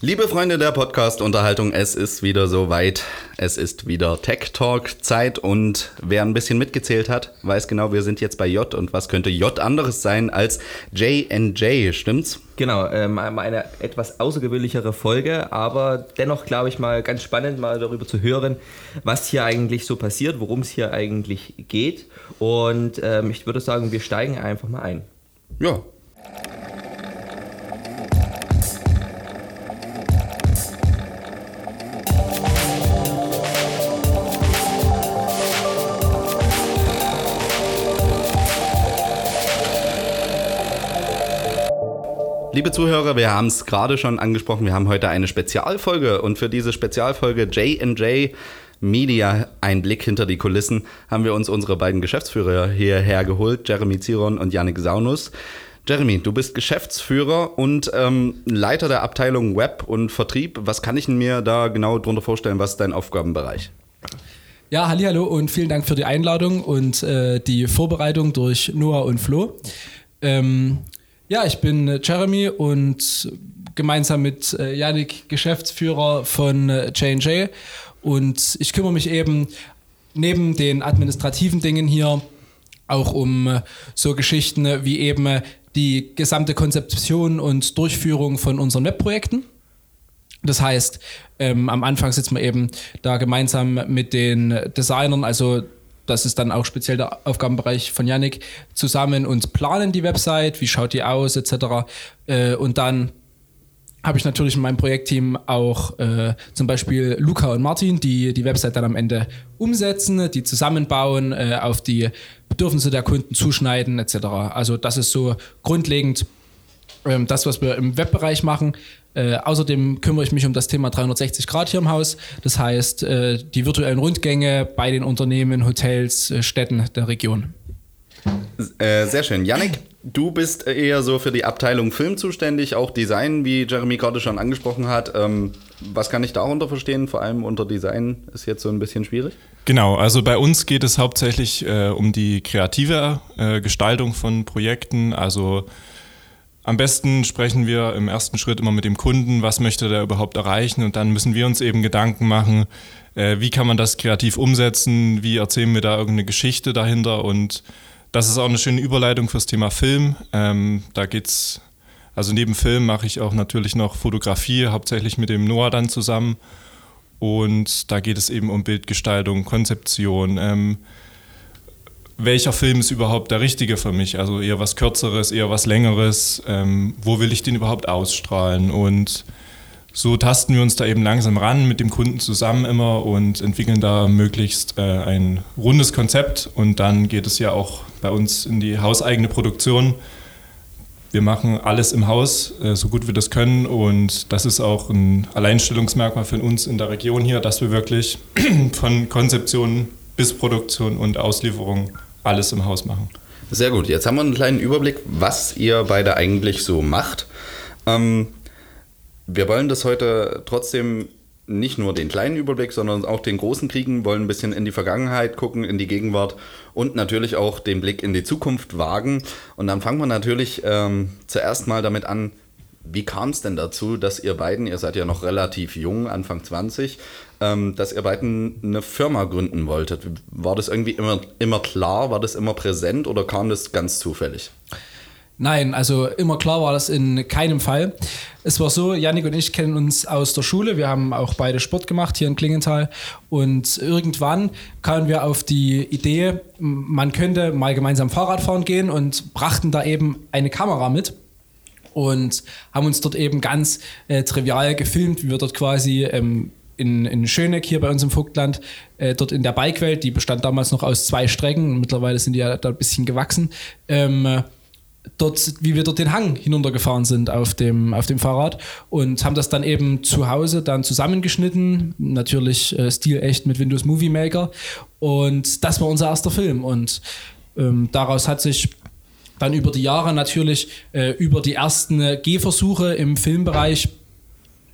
Liebe Freunde der Podcast-Unterhaltung, es ist wieder soweit. Es ist wieder Tech Talk-Zeit und wer ein bisschen mitgezählt hat, weiß genau, wir sind jetzt bei J und was könnte J anderes sein als J&J, stimmt's? Genau, ähm, eine etwas außergewöhnlichere Folge, aber dennoch glaube ich mal ganz spannend, mal darüber zu hören, was hier eigentlich so passiert, worum es hier eigentlich geht. Und ähm, ich würde sagen, wir steigen einfach mal ein. Ja, Liebe Zuhörer, wir haben es gerade schon angesprochen, wir haben heute eine Spezialfolge und für diese Spezialfolge J&J Media, ein Blick hinter die Kulissen, haben wir uns unsere beiden Geschäftsführer hierher geholt, Jeremy Ziron und Yannick Saunus. Jeremy, du bist Geschäftsführer und ähm, Leiter der Abteilung Web und Vertrieb. Was kann ich mir da genau drunter vorstellen? Was ist dein Aufgabenbereich? Ja, hallo und vielen Dank für die Einladung und äh, die Vorbereitung durch Noah und Flo. Ähm, ja, ich bin äh, Jeremy und gemeinsam mit äh, Yannick Geschäftsführer von J&J äh, und ich kümmere mich eben neben den administrativen Dingen hier auch um so Geschichten wie eben die gesamte Konzeption und Durchführung von unseren Webprojekten. Das heißt, ähm, am Anfang sitzen wir eben da gemeinsam mit den Designern, also das ist dann auch speziell der Aufgabenbereich von Yannick, zusammen und planen die Website, wie schaut die aus, etc. Äh, und dann habe ich natürlich in meinem Projektteam auch äh, zum Beispiel Luca und Martin, die die Website dann am Ende umsetzen, die zusammenbauen, äh, auf die Bedürfnisse der Kunden zuschneiden etc. Also das ist so grundlegend das, was wir im Webbereich machen. Äh, außerdem kümmere ich mich um das Thema 360 Grad hier im Haus. Das heißt, äh, die virtuellen Rundgänge bei den Unternehmen, Hotels, äh, Städten der Region. Äh, sehr schön. Yannick, du bist eher so für die Abteilung Film zuständig, auch Design, wie Jeremy gerade schon angesprochen hat. Ähm, was kann ich darunter verstehen? Vor allem unter Design ist jetzt so ein bisschen schwierig. Genau, also bei uns geht es hauptsächlich äh, um die kreative äh, Gestaltung von Projekten, also am besten sprechen wir im ersten Schritt immer mit dem Kunden, was möchte der überhaupt erreichen? Und dann müssen wir uns eben Gedanken machen, äh, wie kann man das kreativ umsetzen, wie erzählen wir da irgendeine Geschichte dahinter? Und das ist auch eine schöne Überleitung fürs Thema Film. Ähm, da geht's, also neben Film mache ich auch natürlich noch Fotografie, hauptsächlich mit dem Noah dann zusammen. Und da geht es eben um Bildgestaltung, Konzeption, ähm, welcher Film ist überhaupt der richtige für mich? Also eher was Kürzeres, eher was Längeres. Ähm, wo will ich den überhaupt ausstrahlen? Und so tasten wir uns da eben langsam ran mit dem Kunden zusammen immer und entwickeln da möglichst äh, ein rundes Konzept. Und dann geht es ja auch bei uns in die hauseigene Produktion. Wir machen alles im Haus, äh, so gut wir das können. Und das ist auch ein Alleinstellungsmerkmal für uns in der Region hier, dass wir wirklich von Konzeption bis Produktion und Auslieferung alles im Haus machen. Sehr gut. Jetzt haben wir einen kleinen Überblick, was ihr beide eigentlich so macht. Ähm, wir wollen das heute trotzdem nicht nur den kleinen Überblick, sondern auch den großen kriegen, wollen ein bisschen in die Vergangenheit gucken, in die Gegenwart und natürlich auch den Blick in die Zukunft wagen. Und dann fangen wir natürlich ähm, zuerst mal damit an, wie kam es denn dazu, dass ihr beiden, ihr seid ja noch relativ jung, Anfang 20, ähm, dass ihr beiden eine Firma gründen wolltet? War das irgendwie immer, immer klar? War das immer präsent oder kam das ganz zufällig? Nein, also immer klar war das in keinem Fall. Es war so, Janik und ich kennen uns aus der Schule. Wir haben auch beide Sport gemacht hier in Klingenthal. Und irgendwann kamen wir auf die Idee, man könnte mal gemeinsam Fahrrad fahren gehen und brachten da eben eine Kamera mit und haben uns dort eben ganz äh, trivial gefilmt, wie wir dort quasi ähm, in, in Schöneck hier bei uns im Vogtland, äh, dort in der Bikewelt, die bestand damals noch aus zwei Strecken, mittlerweile sind die ja da ein bisschen gewachsen, ähm, dort, wie wir dort den Hang hinuntergefahren sind auf dem, auf dem Fahrrad und haben das dann eben zu Hause dann zusammengeschnitten, natürlich äh, stilecht mit Windows Movie Maker und das war unser erster Film und ähm, daraus hat sich dann über die Jahre natürlich äh, über die ersten äh, Gehversuche im Filmbereich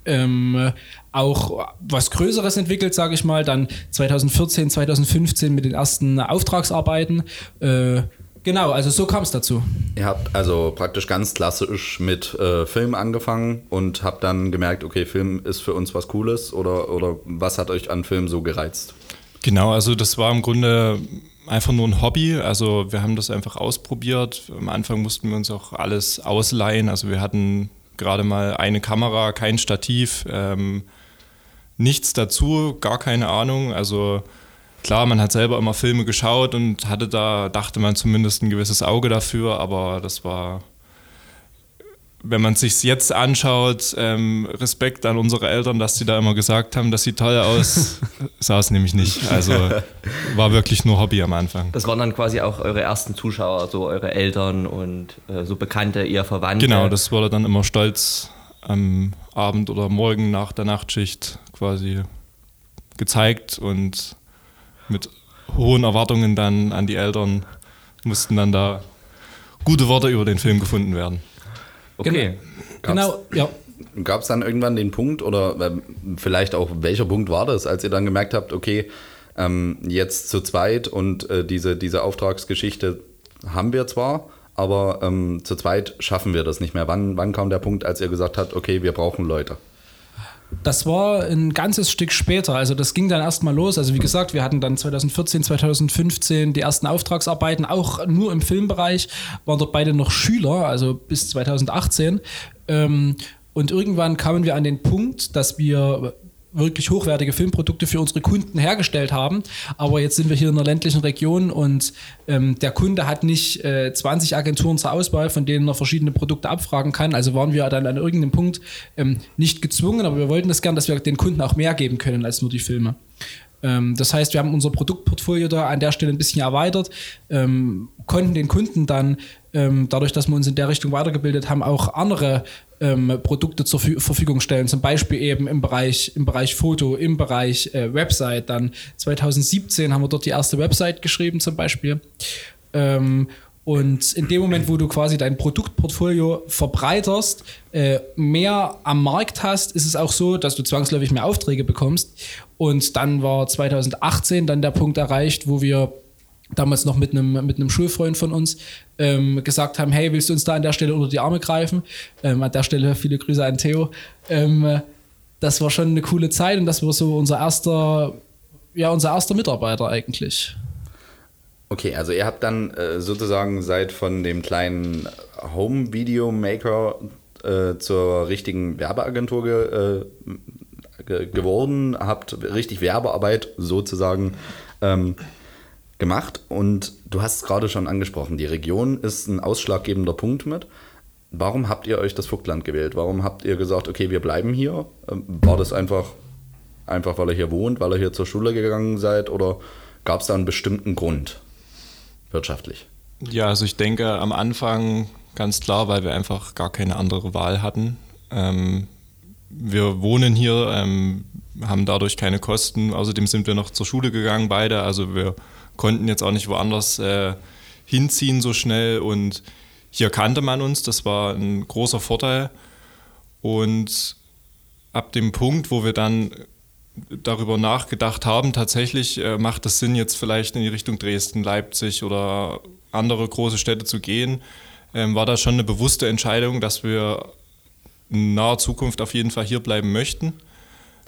ähm, auch was Größeres entwickelt, sage ich mal. Dann 2014, 2015 mit den ersten Auftragsarbeiten. Äh, Genau, also so kam es dazu. Ihr habt also praktisch ganz klassisch mit äh, Film angefangen und habt dann gemerkt, okay, Film ist für uns was Cooles oder, oder was hat euch an Film so gereizt? Genau, also das war im Grunde einfach nur ein Hobby. Also wir haben das einfach ausprobiert. Am Anfang mussten wir uns auch alles ausleihen. Also wir hatten gerade mal eine Kamera, kein Stativ, ähm, nichts dazu, gar keine Ahnung. Also klar, man hat selber immer Filme geschaut und hatte da, dachte man zumindest ein gewisses Auge dafür, aber das war, wenn man sich jetzt anschaut, ähm, Respekt an unsere Eltern, dass die da immer gesagt haben, das sieht toll aus, sah es nämlich nicht. Also war wirklich nur Hobby am Anfang. Das waren dann quasi auch eure ersten Zuschauer, so eure Eltern und äh, so Bekannte, ihr Verwandte. Genau, das wurde dann immer stolz am Abend oder Morgen nach der Nachtschicht quasi gezeigt und mit hohen Erwartungen dann an die Eltern mussten dann da gute Worte über den Film gefunden werden. Okay. Genau, ja. Gab es dann irgendwann den Punkt oder äh, vielleicht auch welcher Punkt war das, als ihr dann gemerkt habt, okay, ähm, jetzt zu zweit und äh, diese, diese Auftragsgeschichte haben wir zwar, aber ähm, zu zweit schaffen wir das nicht mehr. Wann, wann kam der Punkt, als ihr gesagt habt, okay, wir brauchen Leute? Das war ein ganzes Stück später. Also das ging dann erstmal los. Also wie gesagt, wir hatten dann 2014, 2015 die ersten Auftragsarbeiten, auch nur im Filmbereich, waren dort beide noch Schüler, also bis 2018. Ähm, und irgendwann kamen wir an den Punkt, dass wir wirklich hochwertige Filmprodukte für unsere Kunden hergestellt haben. Aber jetzt sind wir hier in einer ländlichen Region und ähm, der Kunde hat nicht äh, 20 Agenturen zur Auswahl, von denen er verschiedene Produkte abfragen kann. Also waren wir dann an irgendeinem Punkt ähm, nicht gezwungen, aber wir wollten das gern, dass wir den Kunden auch mehr geben können als nur die Filme. Ähm, das heißt, wir haben unser Produktportfolio da an der Stelle ein bisschen erweitert, ähm, konnten den Kunden dann ähm, dadurch, dass wir uns in der Richtung weitergebildet haben, auch andere ähm, Produkte zur Verfügung stellen. Zum Beispiel eben im Bereich, im Bereich Foto, im Bereich äh, Website. Dann 2017 haben wir dort die erste Website geschrieben zum Beispiel. Ähm, und in dem Moment, wo du quasi dein Produktportfolio verbreiterst, äh, mehr am Markt hast, ist es auch so, dass du zwangsläufig mehr Aufträge bekommst. Und dann war 2018 dann der Punkt erreicht, wo wir damals noch mit einem, mit einem Schulfreund von uns ähm, gesagt haben, hey, willst du uns da an der Stelle unter die Arme greifen? Ähm, an der Stelle viele Grüße an Theo. Ähm, das war schon eine coole Zeit und das war so unser erster, ja, unser erster Mitarbeiter eigentlich. Okay, also ihr habt dann äh, sozusagen seid von dem kleinen Home-Video-Maker äh, zur richtigen Werbeagentur ge, äh, ge geworden, habt richtig Werbearbeit sozusagen ähm, gemacht und du hast es gerade schon angesprochen, die Region ist ein ausschlaggebender Punkt mit. Warum habt ihr euch das Vogtland gewählt? Warum habt ihr gesagt, okay, wir bleiben hier? Ähm, war das einfach, einfach, weil ihr hier wohnt, weil ihr hier zur Schule gegangen seid oder gab es da einen bestimmten Grund wirtschaftlich? Ja, also ich denke am Anfang ganz klar, weil wir einfach gar keine andere Wahl hatten. Ähm, wir wohnen hier, ähm, haben dadurch keine Kosten. Außerdem sind wir noch zur Schule gegangen, beide. Also wir konnten jetzt auch nicht woanders äh, hinziehen so schnell und hier kannte man uns, das war ein großer Vorteil. Und ab dem Punkt, wo wir dann darüber nachgedacht haben, tatsächlich äh, macht es Sinn, jetzt vielleicht in die Richtung Dresden, Leipzig oder andere große Städte zu gehen, ähm, war das schon eine bewusste Entscheidung, dass wir in naher Zukunft auf jeden Fall hier bleiben möchten.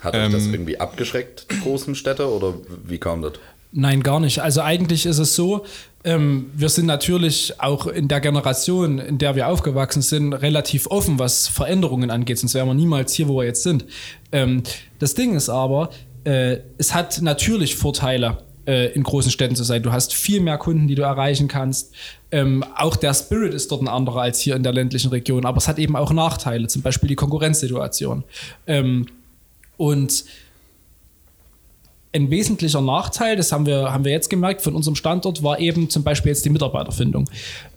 Hat euch ähm, das irgendwie abgeschreckt, die großen Städte, oder wie kam das? Nein, gar nicht. Also eigentlich ist es so, ähm, wir sind natürlich auch in der Generation, in der wir aufgewachsen sind, relativ offen, was Veränderungen angeht, sonst wären wir niemals hier, wo wir jetzt sind. Ähm, das Ding ist aber, äh, es hat natürlich Vorteile, äh, in großen Städten zu sein. Du hast viel mehr Kunden, die du erreichen kannst. Ähm, auch der Spirit ist dort ein anderer als hier in der ländlichen Region, aber es hat eben auch Nachteile, zum Beispiel die Konkurrenzsituation. Ähm, und ein wesentlicher Nachteil, das haben wir, haben wir jetzt gemerkt von unserem Standort, war eben zum Beispiel jetzt die Mitarbeiterfindung.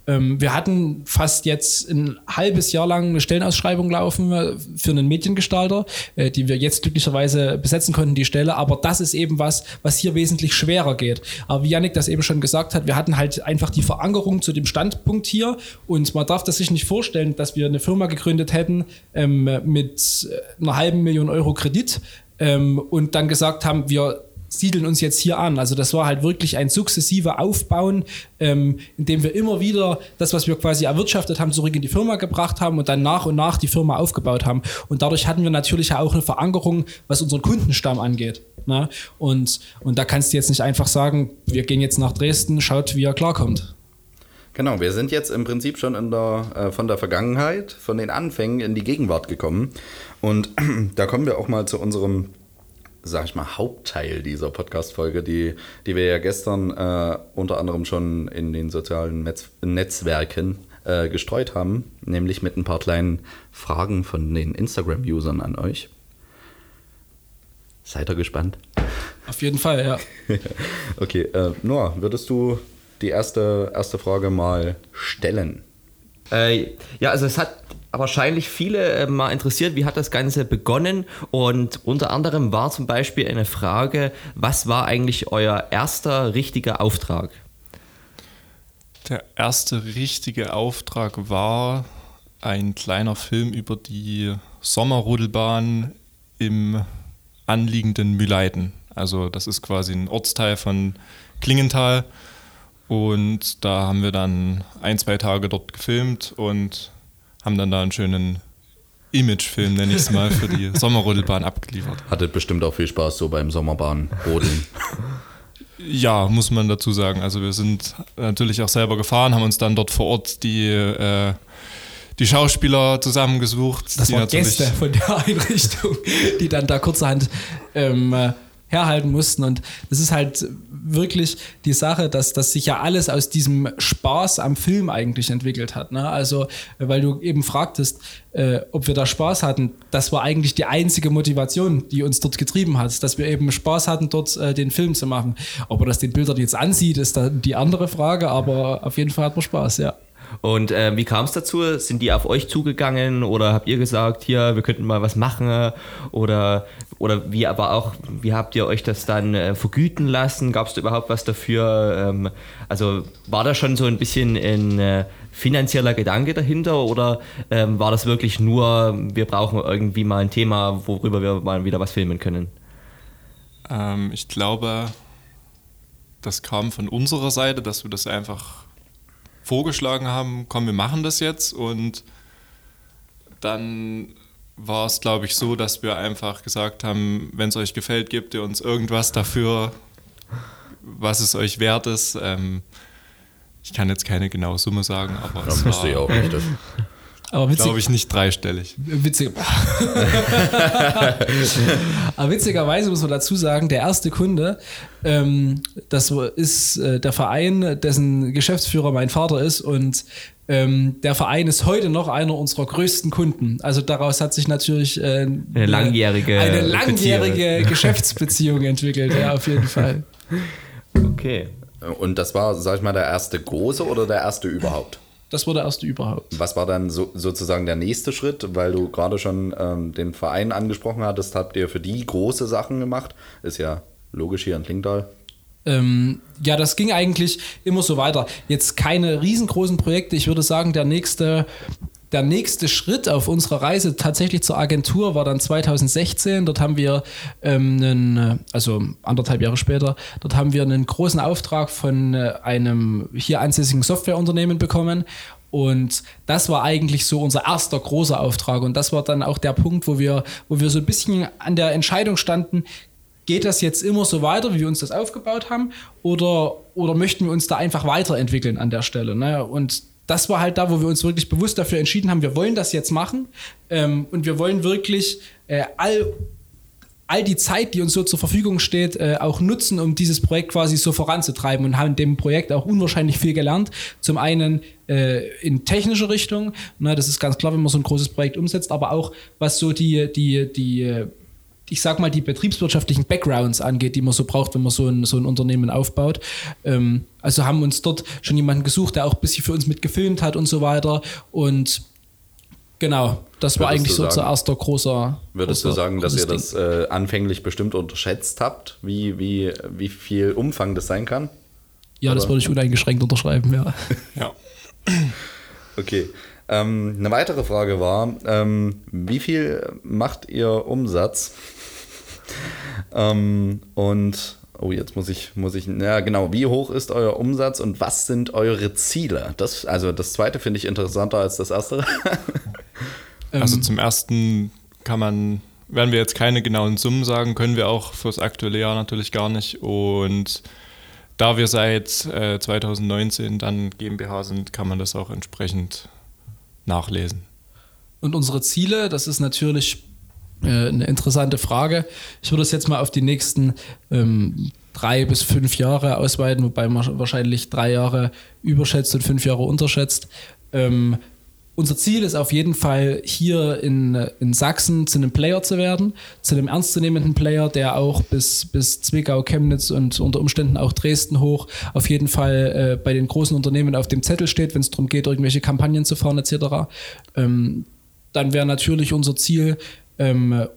Ähm, wir hatten fast jetzt ein halbes Jahr lang eine Stellenausschreibung laufen für einen Mediengestalter, äh, die wir jetzt glücklicherweise besetzen konnten, die Stelle. Aber das ist eben was, was hier wesentlich schwerer geht. Aber wie Yannick das eben schon gesagt hat, wir hatten halt einfach die Verankerung zu dem Standpunkt hier und man darf das sich nicht vorstellen, dass wir eine Firma gegründet hätten ähm, mit einer halben Million Euro Kredit ähm, und dann gesagt haben, wir siedeln uns jetzt hier an. Also das war halt wirklich ein sukzessive Aufbauen, ähm, indem wir immer wieder das, was wir quasi erwirtschaftet haben, zurück in die Firma gebracht haben und dann nach und nach die Firma aufgebaut haben. Und dadurch hatten wir natürlich auch eine Verankerung, was unseren Kundenstamm angeht. Ne? Und, und da kannst du jetzt nicht einfach sagen, wir gehen jetzt nach Dresden, schaut, wie er klarkommt. Genau, wir sind jetzt im Prinzip schon in der, äh, von der Vergangenheit, von den Anfängen in die Gegenwart gekommen. Und da kommen wir auch mal zu unserem sag ich mal, Hauptteil dieser Podcast-Folge, die, die wir ja gestern äh, unter anderem schon in den sozialen Netz Netzwerken äh, gestreut haben, nämlich mit ein paar kleinen Fragen von den Instagram-Usern an euch. Seid ihr gespannt? Auf jeden Fall, ja. okay, äh, Noah, würdest du die erste, erste Frage mal stellen? Äh, ja, also es hat wahrscheinlich viele äh, mal interessiert, wie hat das Ganze begonnen und unter anderem war zum Beispiel eine Frage, was war eigentlich euer erster richtiger Auftrag? Der erste richtige Auftrag war ein kleiner Film über die Sommerrodelbahn im anliegenden Mühleiten. Also das ist quasi ein Ortsteil von Klingenthal und da haben wir dann ein, zwei Tage dort gefilmt und haben dann da einen schönen Imagefilm, nenne ich es mal, für die Sommerrodelbahn abgeliefert. Hattet bestimmt auch viel Spaß so beim Sommerbahnrodeln. Ja, muss man dazu sagen. Also wir sind natürlich auch selber gefahren, haben uns dann dort vor Ort die, äh, die Schauspieler zusammengesucht. Das waren Gäste von der Einrichtung, die dann da kurzerhand ähm, herhalten mussten. Und das ist halt wirklich die Sache, dass, dass sich ja alles aus diesem Spaß am Film eigentlich entwickelt hat. Ne? Also, weil du eben fragtest, äh, ob wir da Spaß hatten, das war eigentlich die einzige Motivation, die uns dort getrieben hat, dass wir eben Spaß hatten, dort äh, den Film zu machen. Ob er das den Bildern jetzt ansieht, ist dann die andere Frage, aber auf jeden Fall hat man Spaß, ja. Und äh, wie kam es dazu? Sind die auf euch zugegangen oder habt ihr gesagt, hier, wir könnten mal was machen? Oder, oder wie aber auch, wie habt ihr euch das dann äh, vergüten lassen? Gab es da überhaupt was dafür? Ähm, also war da schon so ein bisschen ein äh, finanzieller Gedanke dahinter oder ähm, war das wirklich nur, wir brauchen irgendwie mal ein Thema, worüber wir mal wieder was filmen können? Ähm, ich glaube, das kam von unserer Seite, dass wir das einfach vorgeschlagen haben, komm, wir machen das jetzt. Und dann war es, glaube ich, so, dass wir einfach gesagt haben, wenn es euch gefällt, gebt ihr uns irgendwas dafür, was es euch wert ist. Ähm, ich kann jetzt keine genaue Summe sagen, aber das müsste ich auch nicht. Aber witzig, glaube ich nicht dreistellig. Witzig. Aber witzigerweise muss man dazu sagen, der erste Kunde, ähm, das ist äh, der Verein, dessen Geschäftsführer mein Vater ist und ähm, der Verein ist heute noch einer unserer größten Kunden. Also daraus hat sich natürlich äh, eine langjährige, eine langjährige Geschäftsbeziehung entwickelt, ja, auf jeden Fall. Okay. Und das war, sag ich mal, der erste große oder der erste überhaupt? Das war der erste überhaupt. Was war dann so, sozusagen der nächste Schritt? Weil du gerade schon ähm, den Verein angesprochen hattest, habt ihr für die große Sachen gemacht? Ist ja logisch hier in Klingtal. Ähm, ja, das ging eigentlich immer so weiter. Jetzt keine riesengroßen Projekte. Ich würde sagen, der nächste der nächste Schritt auf unserer Reise tatsächlich zur Agentur war dann 2016. Dort haben wir ähm, einen, also anderthalb Jahre später, dort haben wir einen großen Auftrag von äh, einem hier ansässigen Softwareunternehmen bekommen. Und das war eigentlich so unser erster großer Auftrag. Und das war dann auch der Punkt, wo wir, wo wir so ein bisschen an der Entscheidung standen, geht das jetzt immer so weiter, wie wir uns das aufgebaut haben, oder, oder möchten wir uns da einfach weiterentwickeln an der Stelle? Ne? Und das war halt da, wo wir uns wirklich bewusst dafür entschieden haben, wir wollen das jetzt machen ähm, und wir wollen wirklich äh, all all die Zeit, die uns so zur Verfügung steht, äh, auch nutzen, um dieses Projekt quasi so voranzutreiben und haben dem Projekt auch unwahrscheinlich viel gelernt. Zum einen äh, in technischer Richtung, na, das ist ganz klar, wenn man so ein großes Projekt umsetzt, aber auch was so die, die, die ich sag mal, die betriebswirtschaftlichen Backgrounds angeht, die man so braucht, wenn man so ein, so ein Unternehmen aufbaut. Ähm, also haben uns dort schon jemanden gesucht, der auch ein bisschen für uns mitgefilmt hat und so weiter. Und genau, das würdest war eigentlich so unser erster großer. Würdest großer, du sagen, dass ihr Ding. das äh, anfänglich bestimmt unterschätzt habt, wie, wie, wie viel Umfang das sein kann? Ja, Aber das würde ich uneingeschränkt unterschreiben, ja. ja. Okay. Ähm, eine weitere Frage war, ähm, wie viel macht ihr Umsatz ähm, und Oh, jetzt muss ich, muss ich, ja genau, wie hoch ist euer Umsatz und was sind eure Ziele? Das, also das zweite finde ich interessanter als das erste. also zum ersten kann man, werden wir jetzt keine genauen Summen sagen, können wir auch fürs aktuelle Jahr natürlich gar nicht. Und da wir seit äh, 2019 dann GmbH sind, kann man das auch entsprechend nachlesen. Und unsere Ziele, das ist natürlich äh, eine interessante Frage. Ich würde es jetzt mal auf die nächsten ähm, drei bis fünf Jahre ausweiten, wobei man wahrscheinlich drei Jahre überschätzt und fünf Jahre unterschätzt. Ähm, unser Ziel ist auf jeden Fall hier in, in Sachsen zu einem Player zu werden, zu einem ernstzunehmenden Player, der auch bis, bis Zwickau, Chemnitz und unter Umständen auch Dresden hoch auf jeden Fall äh, bei den großen Unternehmen auf dem Zettel steht, wenn es darum geht, irgendwelche Kampagnen zu fahren etc. Ähm, dann wäre natürlich unser Ziel, ähm,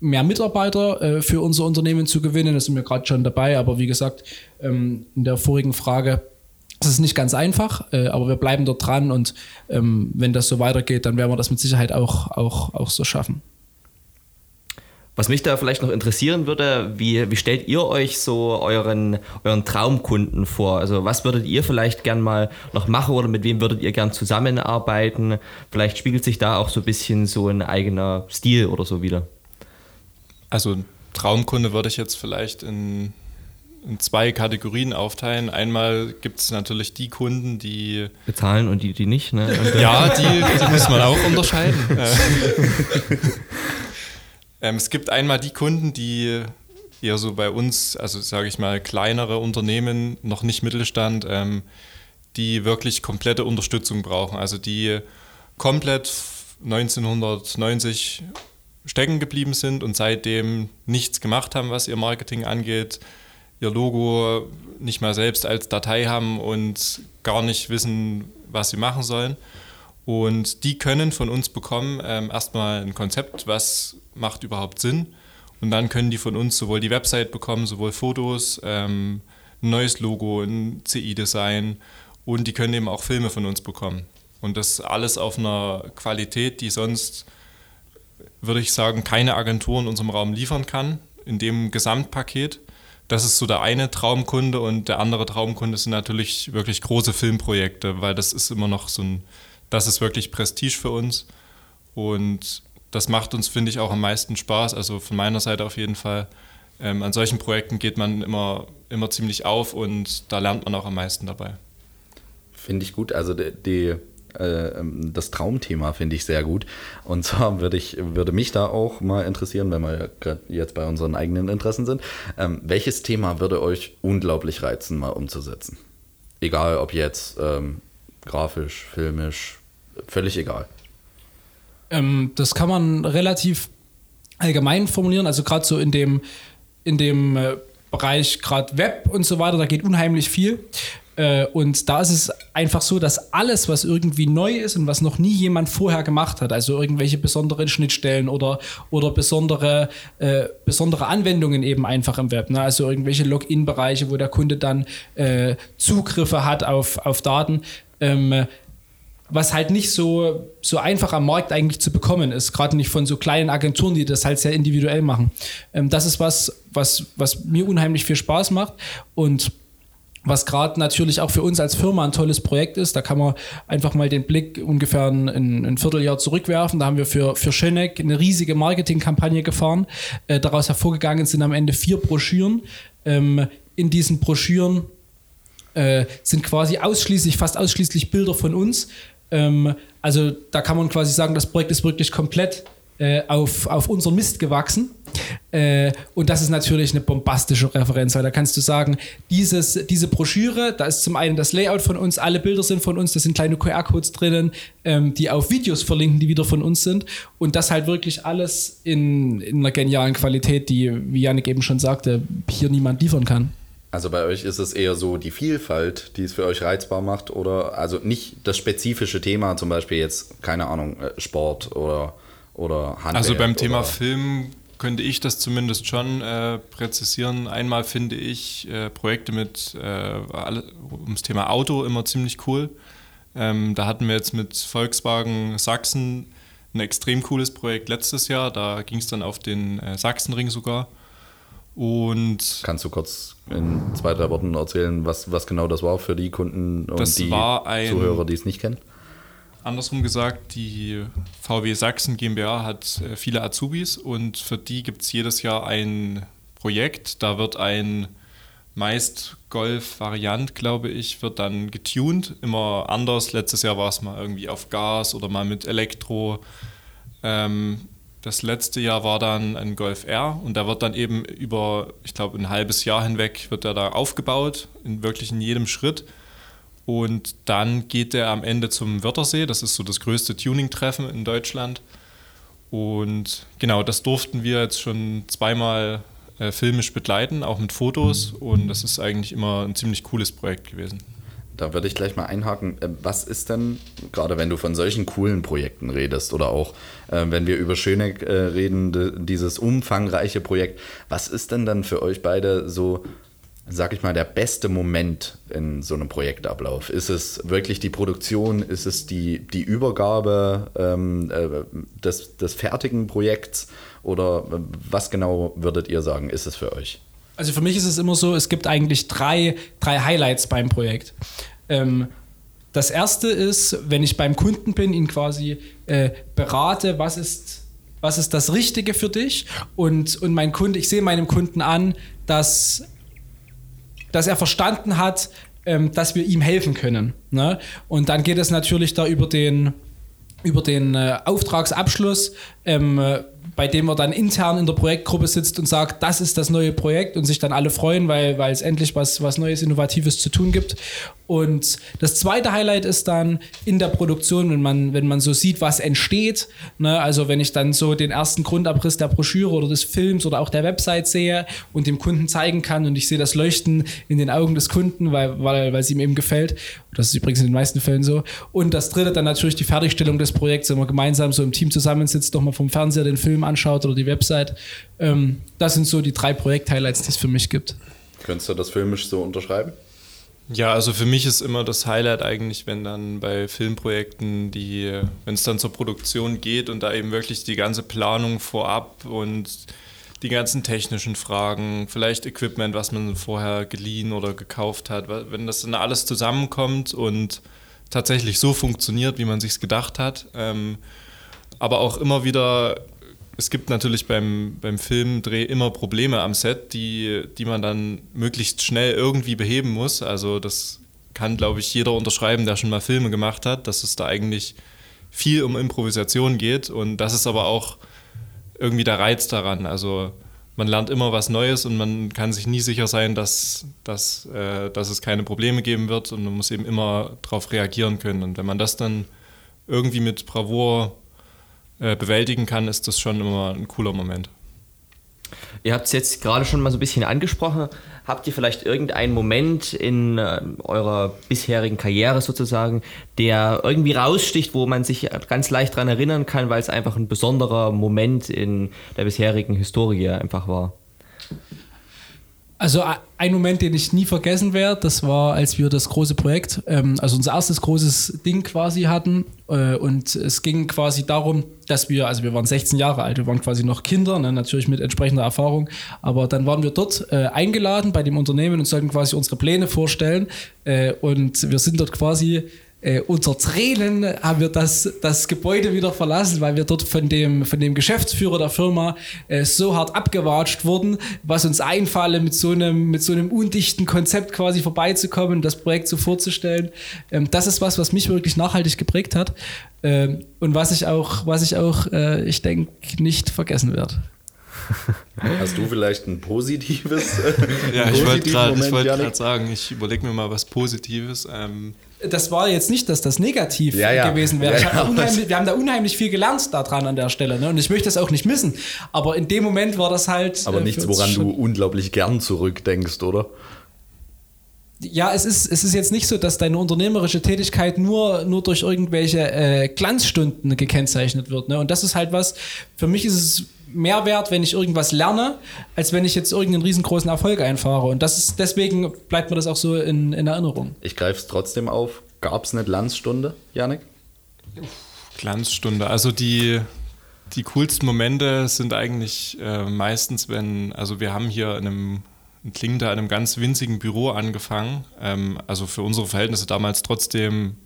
mehr Mitarbeiter äh, für unser Unternehmen zu gewinnen. Da sind wir gerade schon dabei, aber wie gesagt, ähm, in der vorigen Frage, es ist nicht ganz einfach, äh, aber wir bleiben dort dran und ähm, wenn das so weitergeht, dann werden wir das mit Sicherheit auch, auch, auch so schaffen. Was mich da vielleicht noch interessieren würde, wie, wie stellt ihr euch so euren, euren Traumkunden vor? Also was würdet ihr vielleicht gern mal noch machen oder mit wem würdet ihr gern zusammenarbeiten? Vielleicht spiegelt sich da auch so ein bisschen so ein eigener Stil oder so wieder. Also Traumkunde würde ich jetzt vielleicht in, in zwei Kategorien aufteilen. Einmal gibt es natürlich die Kunden, die bezahlen und die, die nicht. Ne? ja, die, die muss man auch unterscheiden. Ähm, es gibt einmal die Kunden, die eher so bei uns, also sage ich mal, kleinere Unternehmen, noch nicht Mittelstand, ähm, die wirklich komplette Unterstützung brauchen. Also die komplett 1990 stecken geblieben sind und seitdem nichts gemacht haben, was ihr Marketing angeht, ihr Logo nicht mal selbst als Datei haben und gar nicht wissen, was sie machen sollen. Und die können von uns bekommen ähm, erstmal ein Konzept, was macht überhaupt Sinn. Und dann können die von uns sowohl die Website bekommen, sowohl Fotos, ähm, ein neues Logo, ein CI-Design und die können eben auch Filme von uns bekommen. Und das alles auf einer Qualität, die sonst, würde ich sagen, keine Agentur in unserem Raum liefern kann, in dem Gesamtpaket. Das ist so der eine Traumkunde und der andere Traumkunde sind natürlich wirklich große Filmprojekte, weil das ist immer noch so ein das ist wirklich Prestige für uns und das macht uns, finde ich, auch am meisten Spaß. Also von meiner Seite auf jeden Fall. Ähm, an solchen Projekten geht man immer, immer ziemlich auf und da lernt man auch am meisten dabei. Finde ich gut. Also die, die äh, das Traumthema finde ich sehr gut. Und zwar würde ich, würde mich da auch mal interessieren, wenn wir jetzt bei unseren eigenen Interessen sind. Ähm, welches Thema würde euch unglaublich reizen, mal umzusetzen? Egal ob jetzt ähm, grafisch, filmisch, völlig egal. Ähm, das kann man relativ allgemein formulieren, also gerade so in dem, in dem äh, Bereich gerade Web und so weiter, da geht unheimlich viel. Äh, und da ist es einfach so, dass alles, was irgendwie neu ist und was noch nie jemand vorher gemacht hat, also irgendwelche besonderen Schnittstellen oder, oder besondere, äh, besondere Anwendungen eben einfach im Web, ne? also irgendwelche Login-Bereiche, wo der Kunde dann äh, Zugriffe hat auf, auf Daten, ähm, was halt nicht so, so einfach am Markt eigentlich zu bekommen ist, gerade nicht von so kleinen Agenturen, die das halt sehr individuell machen. Ähm, das ist was, was, was mir unheimlich viel Spaß macht und was gerade natürlich auch für uns als Firma ein tolles Projekt ist. Da kann man einfach mal den Blick ungefähr ein, ein Vierteljahr zurückwerfen. Da haben wir für, für Schöneck eine riesige Marketingkampagne gefahren. Äh, daraus hervorgegangen sind am Ende vier Broschüren. Ähm, in diesen Broschüren äh, sind quasi ausschließlich, fast ausschließlich Bilder von uns. Ähm, also da kann man quasi sagen, das Projekt ist wirklich komplett äh, auf, auf unseren Mist gewachsen. Äh, und das ist natürlich eine bombastische Referenz, weil da kannst du sagen, dieses, diese Broschüre, da ist zum einen das Layout von uns, alle Bilder sind von uns, da sind kleine QR-Codes drinnen, ähm, die auf Videos verlinken, die wieder von uns sind. Und das halt wirklich alles in, in einer genialen Qualität, die, wie Janik eben schon sagte, hier niemand liefern kann. Also bei euch ist es eher so die Vielfalt, die es für euch reizbar macht oder also nicht das spezifische Thema, zum Beispiel jetzt, keine Ahnung, äh, Sport oder, oder Handwerk. Also beim Thema Film könnte ich das zumindest schon äh, präzisieren. Einmal finde ich äh, Projekte mit äh, alle, ums Thema Auto immer ziemlich cool. Ähm, da hatten wir jetzt mit Volkswagen Sachsen ein extrem cooles Projekt letztes Jahr. Da ging es dann auf den äh, Sachsenring sogar. Und Kannst du kurz in zwei, drei Worten erzählen, was, was genau das war für die Kunden und die ein- Zuhörer, die es nicht kennen? andersrum gesagt, die VW Sachsen GmbH hat äh, viele Azubis und für die gibt es jedes Jahr ein Projekt. Da wird ein meist Golf-Variant, glaube ich, wird dann getuned, immer anders. Letztes Jahr war es mal irgendwie auf Gas oder mal mit Elektro. Ähm, das letzte Jahr war dann ein Golf R und der wird dann eben über, ich glaube, ein halbes Jahr hinweg wird er da aufgebaut, in wirklich in jedem Schritt. Und dann geht er am Ende zum Wörthersee, das ist so das größte Tuning-Treffen in Deutschland. Und genau, das durften wir jetzt schon zweimal äh, filmisch begleiten, auch mit Fotos. Und das ist eigentlich immer ein ziemlich cooles Projekt gewesen. Da würde ich gleich mal einhaken. Äh, Was ist denn, gerade wenn du von solchen coolen Projekten redest oder auch äh, wenn wir über Schöneck äh, reden, de, dieses umfangreiche Projekt, was ist denn dann für euch beide so, sag ich mal, der beste Moment in so einem Projektablauf? Ist es wirklich die Produktion? Ist es die, die Übergabe ähm, äh, des, des fertigen Projekts? Oder äh, was genau würdet ihr sagen, ist es für euch? Also für mich ist es immer so, es gibt eigentlich drei, drei Highlights beim Projekt. Ähm, das erste ist, wenn ich beim Kunden bin, ihn quasi äh, berate, was ist, was ist das Richtige für dich? Und, und mein Kunde, ich sehe meinem Kunden an, dass, dass er verstanden hat, ähm, dass wir ihm helfen können. Ne? Und dann geht es natürlich da über den, über den äh, Auftragsabschluss, ähm, äh, bei dem er dann intern in der Projektgruppe sitzt und sagt, das ist das neue Projekt und sich dann alle freuen, weil, weil es endlich was, was Neues, Innovatives zu tun gibt. Und das zweite Highlight ist dann in der Produktion, wenn man, wenn man so sieht, was entsteht. Ne? Also wenn ich dann so den ersten Grundabriss der Broschüre oder des Films oder auch der Website sehe und dem Kunden zeigen kann und ich sehe das Leuchten in den Augen des Kunden, weil, weil, weil es ihm eben gefällt. Das ist übrigens in den meisten Fällen so. Und das dritte dann natürlich die Fertigstellung des Projekts, wenn man gemeinsam so im Team zusammensitzt, nochmal vom Fernseher den Film anschaut oder die Website. Ähm, das sind so die drei Projekt-Highlights, die es für mich gibt. Könntest du das filmisch so unterschreiben? Ja, also für mich ist immer das Highlight eigentlich, wenn dann bei Filmprojekten die, wenn es dann zur Produktion geht und da eben wirklich die ganze Planung vorab und die ganzen technischen Fragen, vielleicht Equipment, was man vorher geliehen oder gekauft hat, wenn das dann alles zusammenkommt und tatsächlich so funktioniert, wie man sich gedacht hat, ähm, aber auch immer wieder es gibt natürlich beim, beim Filmdreh immer Probleme am Set, die, die man dann möglichst schnell irgendwie beheben muss. Also das kann, glaube ich, jeder unterschreiben, der schon mal Filme gemacht hat, dass es da eigentlich viel um Improvisation geht und das ist aber auch irgendwie der Reiz daran. Also man lernt immer was Neues und man kann sich nie sicher sein, dass, dass, äh, dass es keine Probleme geben wird und man muss eben immer darauf reagieren können. Und wenn man das dann irgendwie mit Bravour äh, bewältigen kann, ist das schon immer ein cooler Moment. Ihr habt es jetzt gerade schon mal so ein bisschen angesprochen. Habt ihr vielleicht irgendeinen Moment in äh, eurer bisherigen Karriere sozusagen, der irgendwie raussticht, wo man sich ganz leicht daran erinnern kann, weil es einfach ein besonderer Moment in der bisherigen Historie einfach war? Also ein Moment, den ich nie vergessen werde, das war, als wir das große Projekt, ähm, also unser erstes großes Ding quasi hatten. Äh, und es ging quasi darum, dass wir, also wir waren 16 Jahre alt, wir waren quasi noch Kinder, ne, natürlich mit entsprechender Erfahrung. Aber dann waren wir dort äh, eingeladen bei dem Unternehmen und sollten quasi unsere Pläne vorstellen. Äh, und wir sind dort quasi äh, unter Tränen haben wir das, das Gebäude wieder verlassen, weil wir dort von dem, von dem Geschäftsführer der Firma äh, so hart abgewatscht wurden, was uns einfalle, mit so einem, mit so einem undichten Konzept quasi vorbeizukommen, das Projekt so vorzustellen. Ähm, das ist was, was mich wirklich nachhaltig geprägt hat ähm, und was ich auch, was ich auch, äh, ich denke, nicht vergessen werde. Hast du vielleicht ein positives? Ja, ich wollte positiven gerade wollt sagen, ich überlege mir mal was Positives. Ähm, das war jetzt nicht, dass das negativ Ja, ja. gewesen wäre. Ja, hab wir haben da unheimlich viel gelernt daran an der Stelle. Ne? Und ich möchte das auch nicht missen. Aber in dem Moment war das halt. Aber äh, nichts, woran du unglaublich gern zurückdenkst, oder? Ja, es ist, es ist jetzt nicht so, dass deine unternehmerische Tätigkeit nur, nur durch irgendwelche äh, Glanzstunden gekennzeichnet wird. Ne? Und das ist halt was, für mich ist es mehr wert, wenn ich irgendwas lerne, als wenn ich jetzt irgendeinen riesengroßen Erfolg einfahre. Und das ist, deswegen bleibt mir das auch so in, in Erinnerung. Ich greife es trotzdem auf. Gab es eine Glanzstunde, Janik? Glanzstunde. Also die, die coolsten Momente sind eigentlich äh, meistens, wenn, also wir haben hier in einem klingt da in einem ganz winzigen Büro angefangen. Ähm, also für unsere Verhältnisse damals trotzdem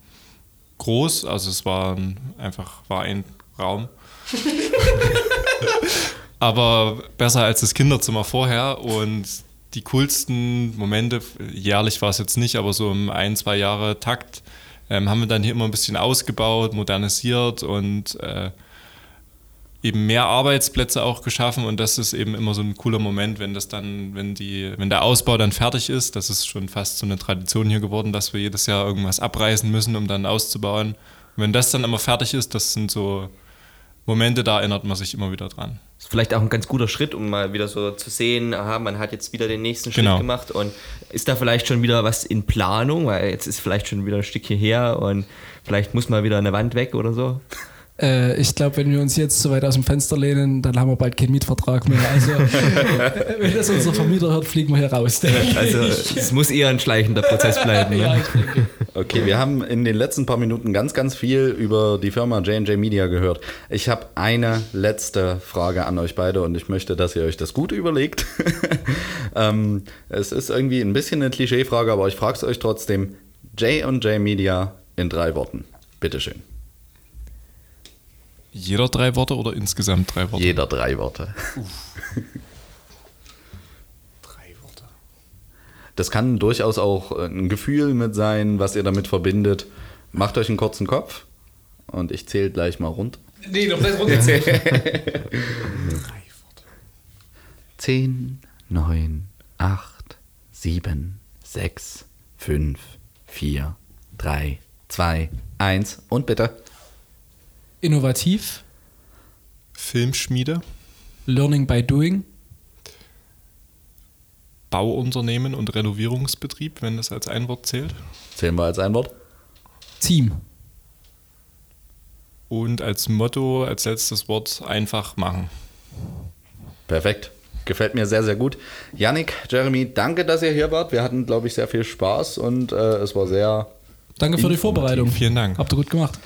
groß. Also es war ein, einfach war ein Raum. Aber besser als das Kinderzimmer vorher. Und die coolsten Momente, jährlich war es jetzt nicht, aber so im ein, zwei Jahre Takt, ähm, haben wir dann hier immer ein bisschen ausgebaut, modernisiert und äh, eben mehr Arbeitsplätze auch geschaffen und das ist eben immer so ein cooler Moment, wenn das dann, wenn die, wenn der Ausbau dann fertig ist, das ist schon fast so eine Tradition hier geworden, dass wir jedes Jahr irgendwas abreißen müssen, um dann auszubauen. Und wenn das dann immer fertig ist, das sind so Momente, da erinnert man sich immer wieder dran. Das ist vielleicht auch ein ganz guter Schritt, um mal wieder so zu sehen, aha, man hat jetzt wieder den nächsten Schritt Genau. gemacht und ist da vielleicht schon wieder was in Planung, weil jetzt ist vielleicht schon wieder ein Stückchen her und vielleicht muss mal wieder eine Wand weg oder so. Äh, ich glaube, wenn wir uns jetzt so weit aus dem Fenster lehnen, dann haben wir bald keinen Mietvertrag mehr. Also, wenn das unser Vermieter hört, fliegen wir hier raus. Also es muss eher ein schleichender Prozess bleiben. ja, Ne? Okay, wir haben in den letzten paar Minuten ganz, ganz viel über die Firma J&J Media gehört. Ich habe eine letzte Frage an euch beide und ich möchte, dass ihr euch das gut überlegt. ähm, es ist irgendwie ein bisschen eine Klischeefrage, aber ich frage es euch trotzdem. J&J Media in drei Worten. Bitteschön. Jeder drei Worte oder insgesamt drei Worte? Jeder drei Worte. Drei Worte. Das kann durchaus auch ein Gefühl mit sein, was ihr damit verbindet. Macht euch einen kurzen Kopf und ich zähle gleich mal runter. Nee, noch nicht runterziehen. Drei Worte. 10, 9, 8, 7, 6, 5, 4, 3, 2, 1 und bitte. Innovativ, Filmschmiede, Learning by Doing, Bauunternehmen und Renovierungsbetrieb, wenn das als ein Wort zählt. Zählen wir als ein Wort. Team. Und als Motto, als letztes Wort, einfach machen. Perfekt. Gefällt mir sehr, sehr gut. Yannick, Jeremy, danke, dass ihr hier wart. Wir hatten, glaube ich, sehr viel Spaß und äh, es war sehr. Danke für die. Vorbereitung. Vielen Dank. Habt ihr gut gemacht.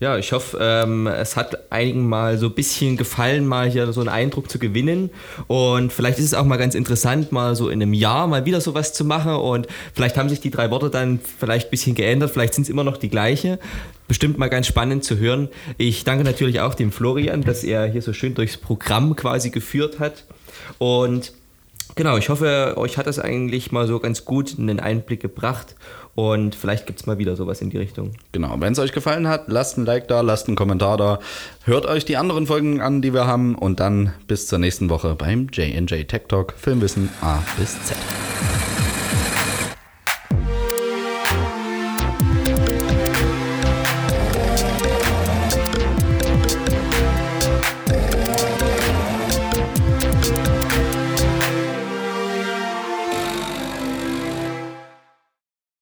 Ja, ich hoffe, ähm, es hat einigen mal so ein bisschen gefallen, mal hier so einen Eindruck zu gewinnen. Und vielleicht ist es auch mal ganz interessant, mal so in einem Jahr mal wieder sowas zu machen. Und vielleicht haben sich die drei Worte dann vielleicht ein bisschen geändert, vielleicht sind es immer noch die gleiche. Bestimmt mal ganz spannend zu hören. Ich danke natürlich auch dem Florian, dass er hier so schön durchs Programm quasi geführt hat. Und genau, ich hoffe, euch hat das eigentlich mal so ganz gut einen Einblick gebracht. Und vielleicht gibt es mal wieder sowas in die Richtung. Genau. Wenn es euch gefallen hat, lasst ein Like da, lasst einen Kommentar da. Hört euch die anderen Folgen an, die wir haben. Und dann bis zur nächsten Woche beim JJ Tech Talk Filmwissen A bis Z.